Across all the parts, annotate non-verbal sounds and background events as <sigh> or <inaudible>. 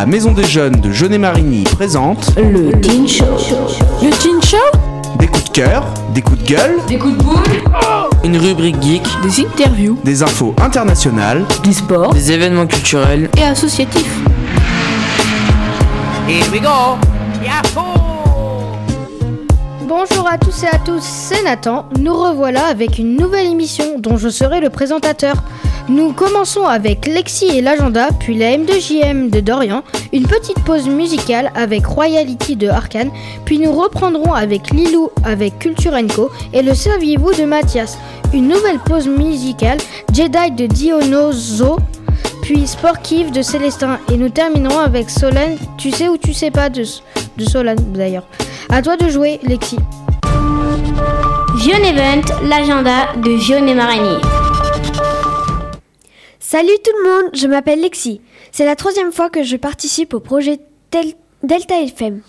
La Maison des Jeunes de Jeunet-Marigny présente Le Teen Show. Le Teen Show des coups de cœur, des coups de gueule, Des coups de boule Une rubrique geek, Des interviews des infos internationales. Du sport des événements culturels. et associatifs Bonjour à tous et à tous, c'est Nathan. Nous revoilà avec une nouvelle émission dont je serai le présentateur. Nous commençons avec Lexi et l'agenda, puis la M2JM de Dorian, une petite pause musicale avec Royalty de Arkane, puis nous reprendrons avec Lilou avec Culture Co et le Saviez-vous de Mathias. Une nouvelle pause musicale, Jedi de Dionoso, puis Sportive de Célestin et nous terminerons avec Solène, tu sais ou tu sais pas de, de d'ailleurs. À toi de jouer Lexi. L'agenda de et. Salut tout le monde, je m'appelle Lexi. C'est la troisième fois que je participe au projet Delta FM.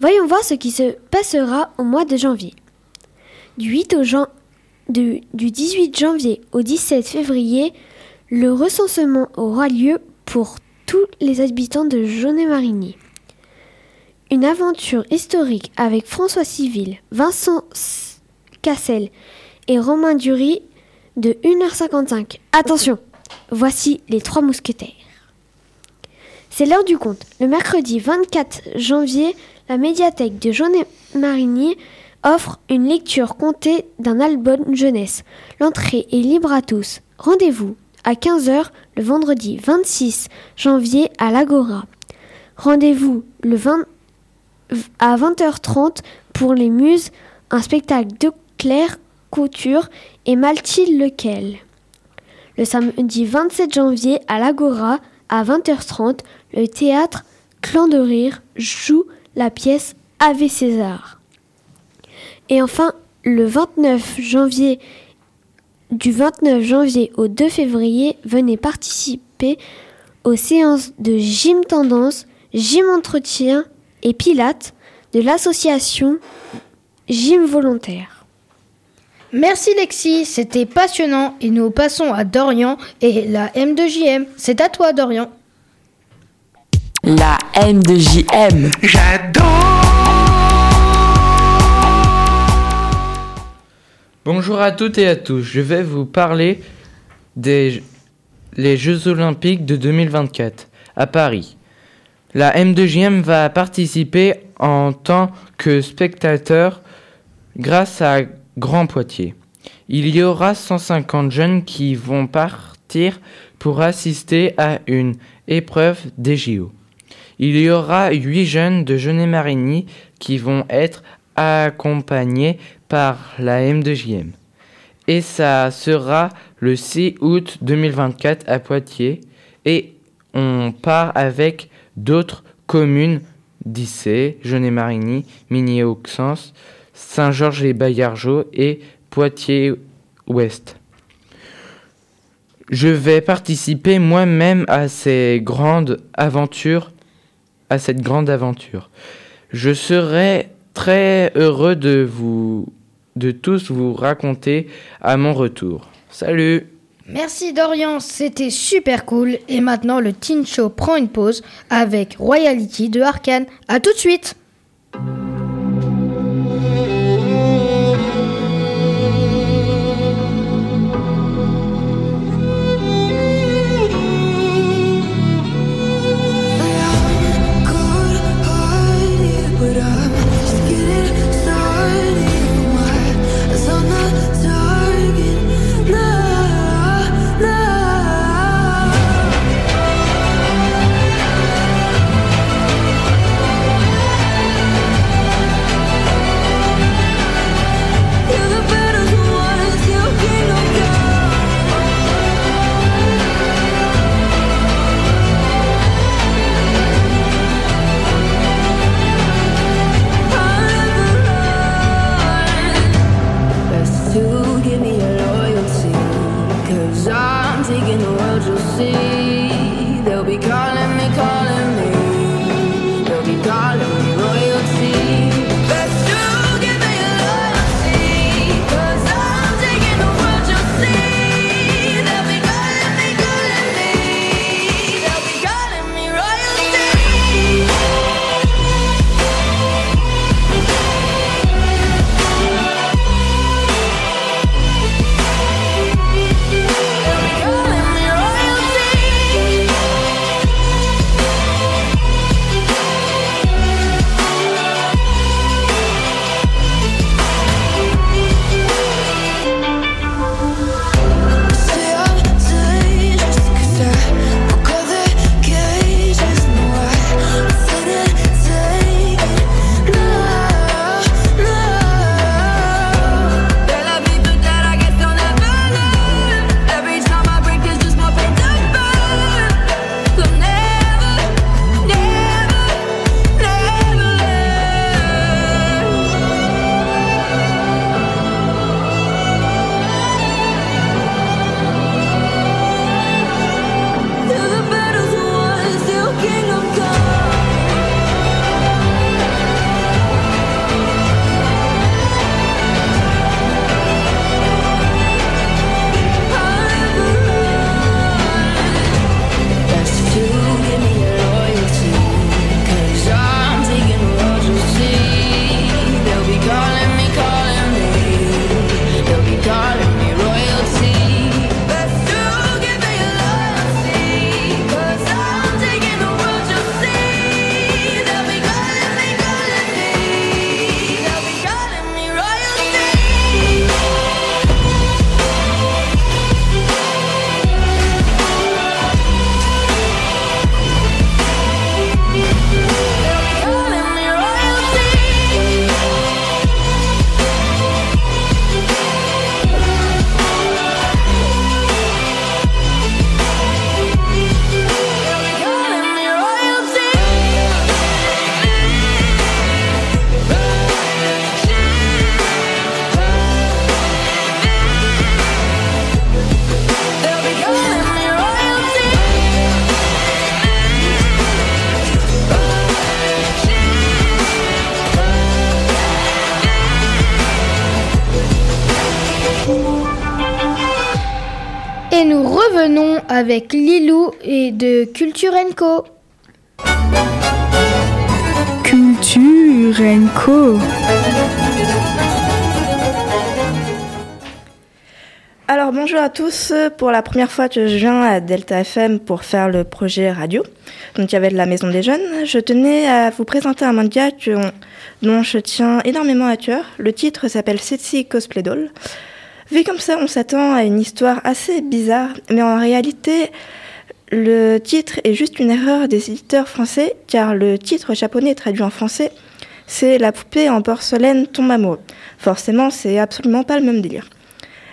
Voyons voir ce qui se passera au mois de janvier. Du, 8 au jan- du, du 18 janvier au 17 février, le recensement aura lieu pour tous les habitants de Jaunet-Marigny. Une aventure historique avec François Civil, Vincent Cassel et Romain Dury de 1h55. Attention, voici les trois mousquetaires. C'est l'heure du compte. Le mercredi 24 janvier, la médiathèque de Jaunet-Marigny offre une lecture comptée d'un album jeunesse. L'entrée est libre à tous. Rendez-vous à 15h le vendredi 26 janvier à l'Agora. Rendez-vous le 20 à 20h30 pour les Muses, un spectacle de Claire Couture et Mathilde Lequel. Le samedi 27 janvier à l'Agora, à 20h30, le théâtre Clan de Rire joue la pièce Ave César. Et enfin, le 29 janvier, du 29 janvier au 2 février, venez participer aux séances de gym tendance, gym entretien et pilates de l'association Gym Volontaire. Merci Lexi, c'était passionnant et nous passons à Dorian et la M2JM. C'est à toi Dorian. La M de JM. Bonjour à toutes et à tous. Je vais vous parler des les Jeux Olympiques de 2024 à Paris. La M2JM va participer en tant que spectateur grâce à Grand Poitiers. Il y aura 150 jeunes qui vont partir pour assister à une épreuve des JO. Il y aura 8 jeunes de Jeunet-Marigny qui vont être accompagnés par la M2JM. Et ça sera le 6 août 2024 à Poitiers. Et on part avec d'autres communes d'Issé, Jeunet-Marigny, Mini-Auxence, Saint-Georges-les-Baillargeaux et Poitiers-Ouest. Je vais participer moi-même à ces grandes aventures, à cette grande aventure. Je serai très heureux de vous, de tous vous raconter à mon retour. Salut! Merci Dorian, c'était super cool. Et maintenant le Teen Show prend une pause avec Royalty de Arkane. A tout de suite Cause I'm taking the world, you'll see. They'll be calling Et nous revenons avec Lilou et de Culture Co. Culture Co. Alors bonjour à tous, pour la première fois que je viens à Delta FM pour faire le projet radio, donc il y avait de la Maison des Jeunes, je tenais à vous présenter un manga dont je tiens énormément à cœur. Le titre s'appelle Setsi Cosplay Doll. Vu comme ça, on s'attend à une histoire assez bizarre, mais en réalité, le titre est juste une erreur des éditeurs français, car le titre japonais traduit en français, c'est La poupée en porcelaine tombe amoureux. Forcément, c'est absolument pas le même délire.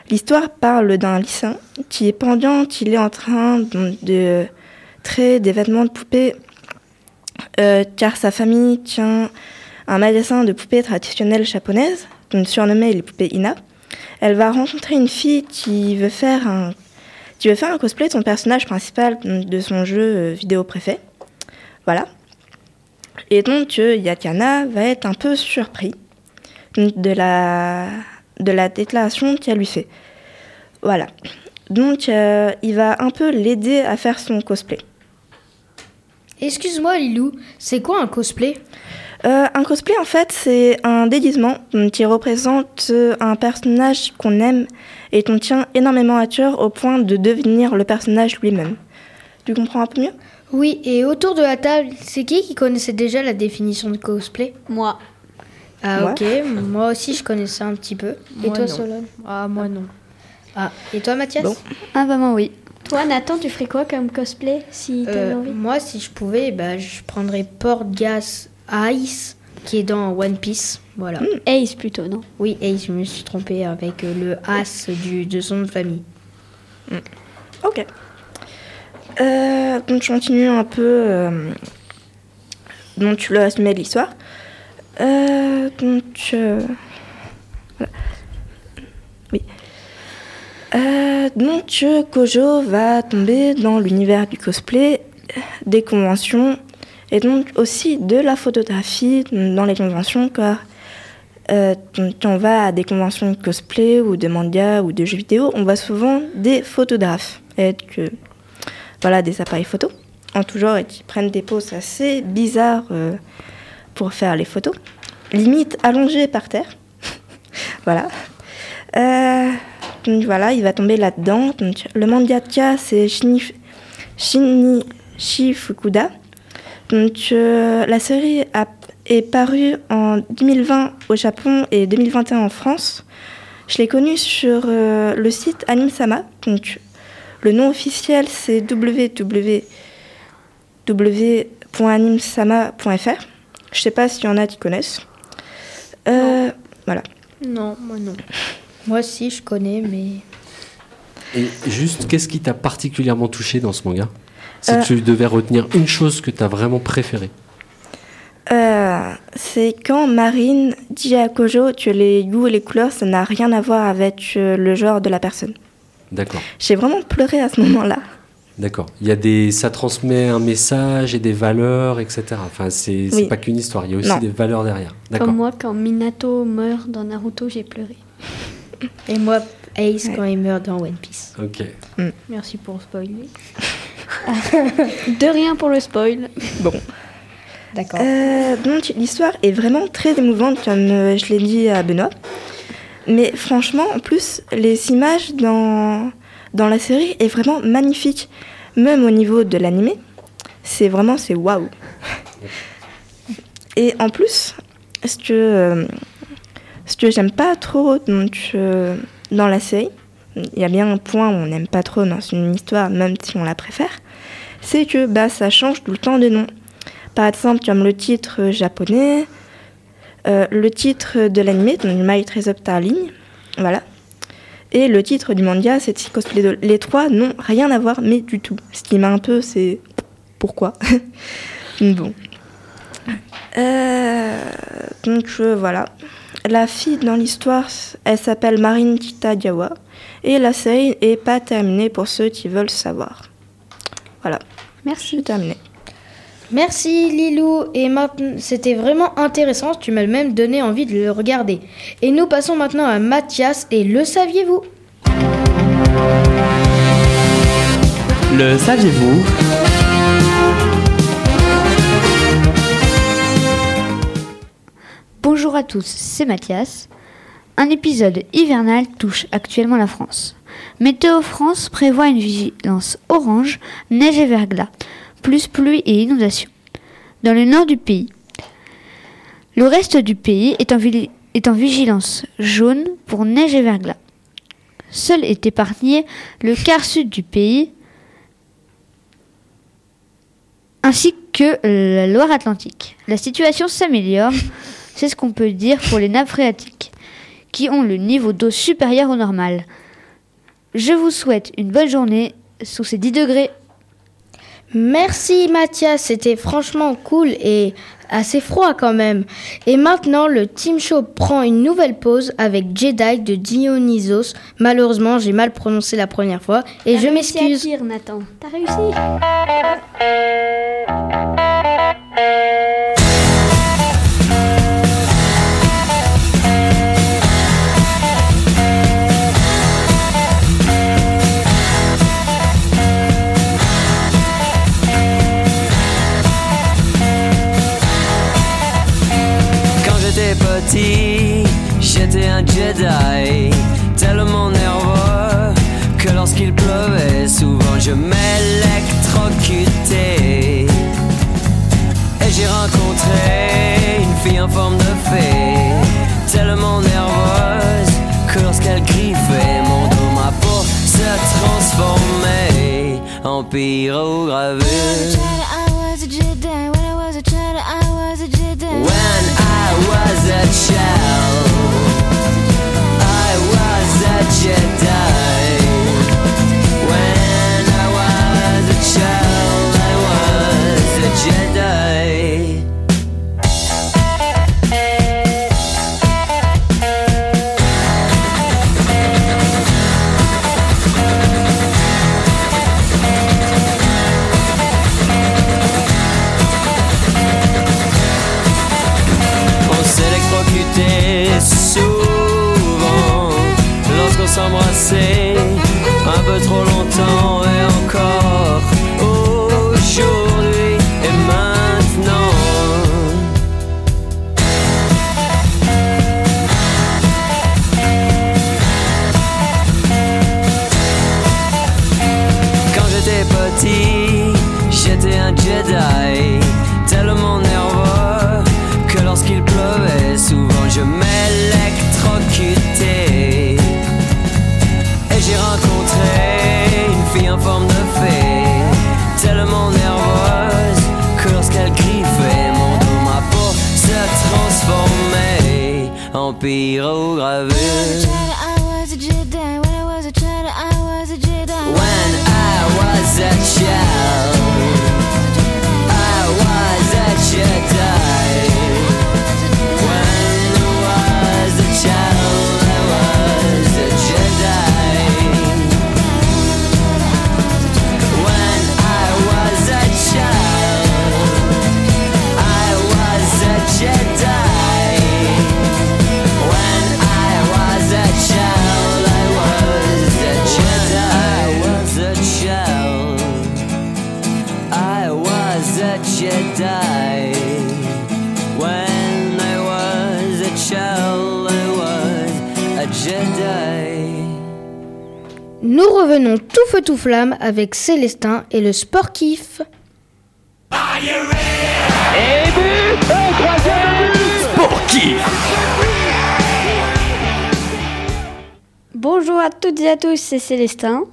L'histoire parle d'un lycéen qui est pendiant, qu'il est en train de, créer des vêtements de poupées, euh, car sa famille tient un magasin de poupées traditionnelles japonaises, donc surnommées les poupées Ina. Elle va rencontrer une fille qui veut faire un, qui veut faire un cosplay de son personnage principal de son jeu euh, vidéo préfet. Voilà. Et donc euh, Yakana va être un peu surpris de la, de la déclaration qu'elle lui fait. Voilà. Donc euh, il va un peu l'aider à faire son cosplay. Excuse-moi Lilou, c'est quoi un cosplay? Euh, un cosplay, en fait, c'est un déguisement qui représente euh, un personnage qu'on aime et qu'on tient énormément à cœur au point de devenir le personnage lui-même. Tu comprends un peu mieux? Oui, et autour de la table, c'est qui qui connaissait déjà la définition de cosplay? Moi. Ah Moi. ok, moi aussi je connaissais un petit peu. et toi non. Solon Ah, moi non. Ah, et toi Mathias? Bon. Ah bah moi oui. Toi Nathan, tu ferais quoi comme cosplay si t'avais Euh, envie? Moi si je pouvais, bah, je prendrais Portgas Ice qui est dans One Piece. Voilà. Ace plutôt, non? Oui, Ace, je me suis trompée avec euh, le As du, de son de famille. Ok. Euh, donc je continue un peu. Euh, donc le résumé de l'histoire. Euh, donc. euh, voilà. Oui. Euh, donc Kojo va tomber dans l'univers du cosplay, des conventions et donc aussi de la photographie dans les conventions car euh, quand on va à des conventions de cosplay ou de manga ou de jeux vidéo, on voit souvent des photographes et voilà des appareils photo en tout genre et qui prennent des poses assez bizarres euh, pour faire les photos, limite allongées par terre. <laughs> voilà. Euh, donc voilà, il va tomber là-dedans. Le mangaka, c'est Shini- Shinichi Fukuda. Donc, euh, la série a- est parue en 2020 au Japon et 2021 en France. Je l'ai connue sur euh, le site Animsama. Donc, le nom officiel, c'est www.animsama.fr. Je sais pas s'il y en a qui connaissent. Euh, voilà. Non, moi non. Moi si, je connais, mais... Et juste, qu'est-ce qui t'a particulièrement touché dans ce manga? Si Euh. tu devais retenir une chose que t'as vraiment préférée. Euh, c'est quand Marine dit à Kojo que les goûts et les couleurs, ça n'a rien à voir avec euh, le genre de la personne. D'accord, J'ai vraiment pleuré à ce moment-là. d'accord. Il y a des, ça transmet un message et des valeurs, etc. Enfin, c'est c'est Oui. pas qu'une histoire, il y a aussi Non. des valeurs derrière. D'accord. Comme moi, quand Minato meurt dans Naruto, j'ai pleuré. <laughs> Et moi, Ace Ouais. quand il meurt dans One Piece. Ok. Merci pour spoiler. <laughs> De rien pour le spoil. D'accord. Euh, donc l'histoire est vraiment très émouvante, comme euh, je l'ai dit à Benoît. Mais franchement, en plus, les images dans, dans la série est vraiment magnifique. Même au niveau de l'animé, c'est vraiment, c'est waouh. <laughs> Et en plus, ce que, euh, ce que j'aime pas trop donc, euh, dans la série, il y a bien un point où on n'aime pas trop dans une histoire, même si on la préfère, c'est que bah, ça change tout le temps de nom. Par exemple, comme le titre japonais, euh, le titre de l'anime, donc My Up Darling, voilà. Et le titre du manga, c'est Cosplay Doll. Les trois n'ont rien à voir, mais du tout. Ce qui m'a un peu, c'est pourquoi <laughs> Bon. Euh, donc euh, voilà. La fille dans l'histoire, elle s'appelle Marine Kitagawa. Et la série est pas terminée pour ceux qui veulent savoir. Voilà, Merci. Merci Lilou et maintenant c'était vraiment intéressant, tu m'as même donné envie de le regarder. Et nous passons maintenant à Mathias et le saviez-vous? Le saviez-vous? Bonjour à tous, c'est Mathias. Un épisode hivernal touche actuellement la France. Météo France prévoit une vigilance orange, neige et verglas, plus pluie et inondations. Dans le nord du pays, le reste du pays est en, est en vigilance jaune pour neige et verglas. Seul est épargné le quart sud du pays, ainsi que la Loire-Atlantique. La situation s'améliore, c'est ce qu'on peut dire pour les nappes phréatiques, qui ont le niveau d'eau supérieur au normal. Je vous souhaite une bonne journée sous ces 10 degrés. Merci Mathias, c'était franchement cool et assez froid quand même. Et maintenant, le Team Show prend une nouvelle pause avec Jedi de Dionysos. Malheureusement, j'ai mal prononcé la première fois et je m'excuse. Nathan. T'as réussi <laughs> en pyrogravure. When I was a child, I was a Jedi. S'embrassait un peu trop longtemps transformait en pyrogravure. A Jedi. When I was a child, I was a Jedi. Nous revenons tout feu tout flamme avec Célestin et le sport kiff. Bonjour à toutes et à tous, c'est Célestin.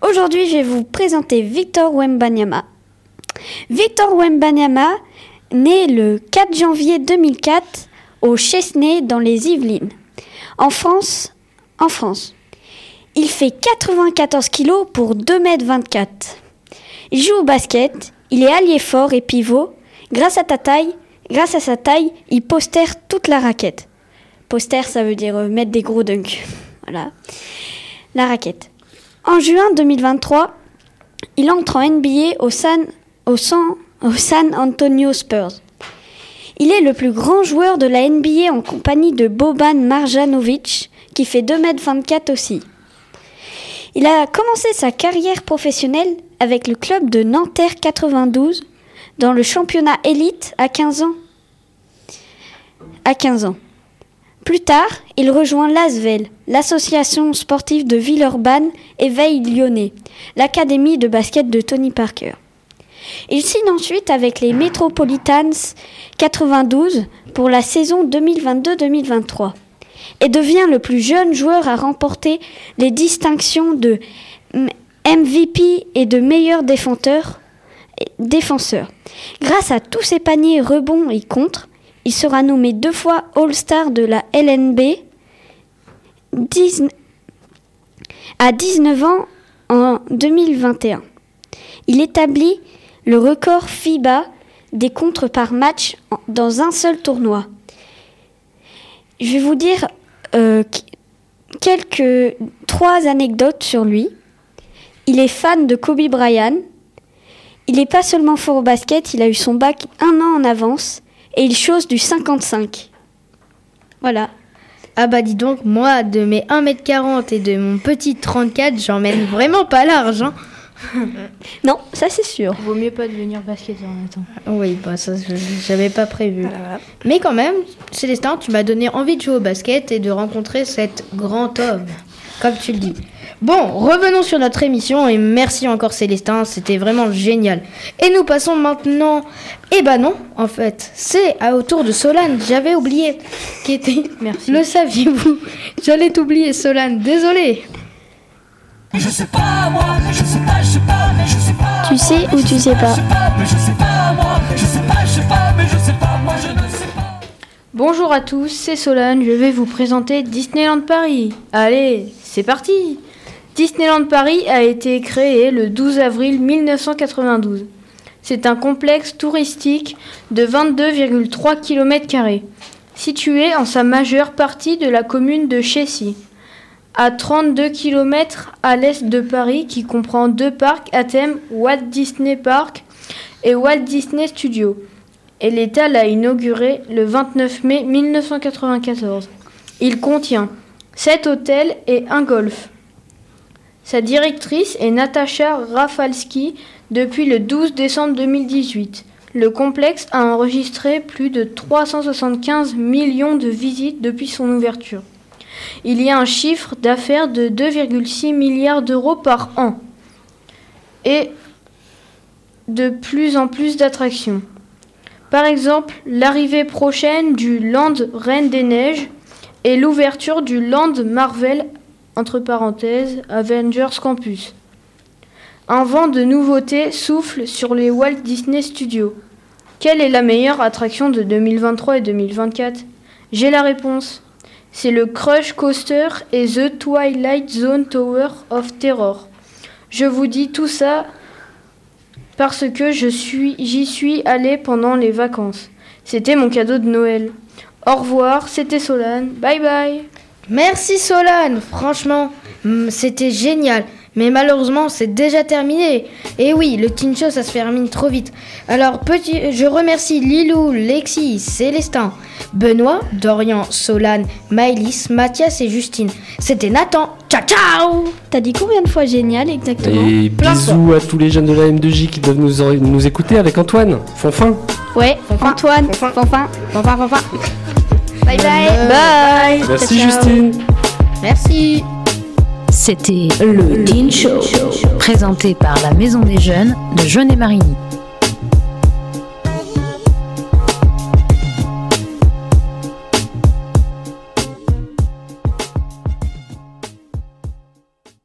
Aujourd'hui, je vais vous présenter Victor Wembanyama. Victor Wembanyama, né le 4 janvier 2004 au Chesnay dans les Yvelines, en France. En France. Il fait 94 kg pour 2,24 m. Il joue au basket, il est allié fort et pivot. Grâce à sa taille, il postère toute la raquette. Poster, ça veut dire euh, mettre des gros dunks. <laughs> Voilà. La raquette. En juin 2023, il entre en NBA au San, au San, Antonio Spurs. Il est le plus grand joueur de la NBA en compagnie de Boban Marjanovic, qui fait 2m24 aussi. Il a commencé sa carrière professionnelle avec le club de Nanterre 92 dans le championnat élite à 15 ans. À 15 ans. Plus tard, il rejoint l'ASVEL, l'association sportive de Villeurbanne Éveil Lyonnais, l'académie de basket de Tony Parker. Il signe ensuite avec les Metropolitans 92 pour la saison 2022-2023 et devient le plus jeune joueur à remporter les distinctions de MVP et de meilleur défenseur. Grâce à tous ses paniers rebonds et contres, il sera nommé deux fois All-Star de la LNB. 19 à 19 ans en 2021. Il établit le record FIBA des contres par match dans un seul tournoi. Je vais vous dire euh, qu- quelques trois anecdotes sur lui. Il est fan de Kobe Bryant. Il n'est pas seulement fort au basket, il a eu son bac un an en avance et il chose du 55. Voilà. Ah bah dis donc, moi, de mes 1m40 et de mon petit 34, j'emmène vraiment pas large. Hein. Non, ça c'est sûr. Vaut mieux pas devenir basketteur maintenant. Oui, bah ça, je- j'avais pas prévu. Mais quand même, Célestin, tu m'as donné envie de jouer au basket et de rencontrer cet grand homme, comme tu le dis. Bon, revenons sur notre émission et merci encore Célestin, c'était vraiment génial. Et nous passons maintenant... Eh bah non, en fait, c'est à- au tour de Solane, j'avais oublié. Qui était... Merci. Le saviez-vous? J'allais t'oublier Solane, désolé. Je sais pas moi, je sais pas, je sais pas, mais je sais pas. Tu sais ou tu sais pas Mais je sais pas moi, je sais pas, je sais pas, mais je sais pas, moi je ne sais pas. Bonjour à tous, c'est Solane, je vais vous présenter Disneyland Paris. Allez, c'est parti Disneyland Paris a été créé le 12 avril 1992. C'est un complexe touristique de 22,3 km, situé en sa majeure partie de la commune de Chessy, à 32 km à l'est de Paris qui comprend deux parcs à thème Walt Disney Park et Walt Disney Studios et l'État l'a inauguré le 29 mai 1994. Il contient 7 hôtels et un golf. Sa directrice est Natacha Rafalski depuis le 12 décembre 2018. Le complexe a enregistré plus de 375 millions de visites depuis son ouverture. Il y a un chiffre d'affaires de 2,6 milliards d'euros par an et de plus en plus d'attractions. Par exemple, l'arrivée prochaine du Land Reine des Neiges et l'ouverture du Land Marvel, entre parenthèses, Avengers Campus. Un vent de nouveautés souffle sur les Walt Disney Studios. Quelle est la meilleure attraction de 2023 et 2024 J'ai la réponse. C'est le Crush Coaster et The Twilight Zone Tower of Terror. Je vous dis tout ça parce que je suis, j'y suis allée pendant les vacances. C'était mon cadeau de Noël. Au revoir, c'était Solane. Bye bye. Merci Solane, franchement, c'était génial. Mais malheureusement, c'est déjà terminé. Et oui, le teen show, ça se termine trop vite. Alors, petit, je remercie Lilou, Lexi, Célestin, Benoît, Dorian, Solane, Maëlys, Mathias et Justine. C'était Nathan. Ciao, ciao T'as dit combien de fois génial exactement? Et Plein bisous à tous les jeunes de la M2J qui doivent nous, écouter avec Antoine. Fonfin. Ouais, Antoine, Fanfin, Fanfin, Fanfin. Bye bye. Bye Merci Ciao, ciao. Justine. Merci C'était le Teen Show, présenté par la Maison des Jeunes de Jeunet-Marigny.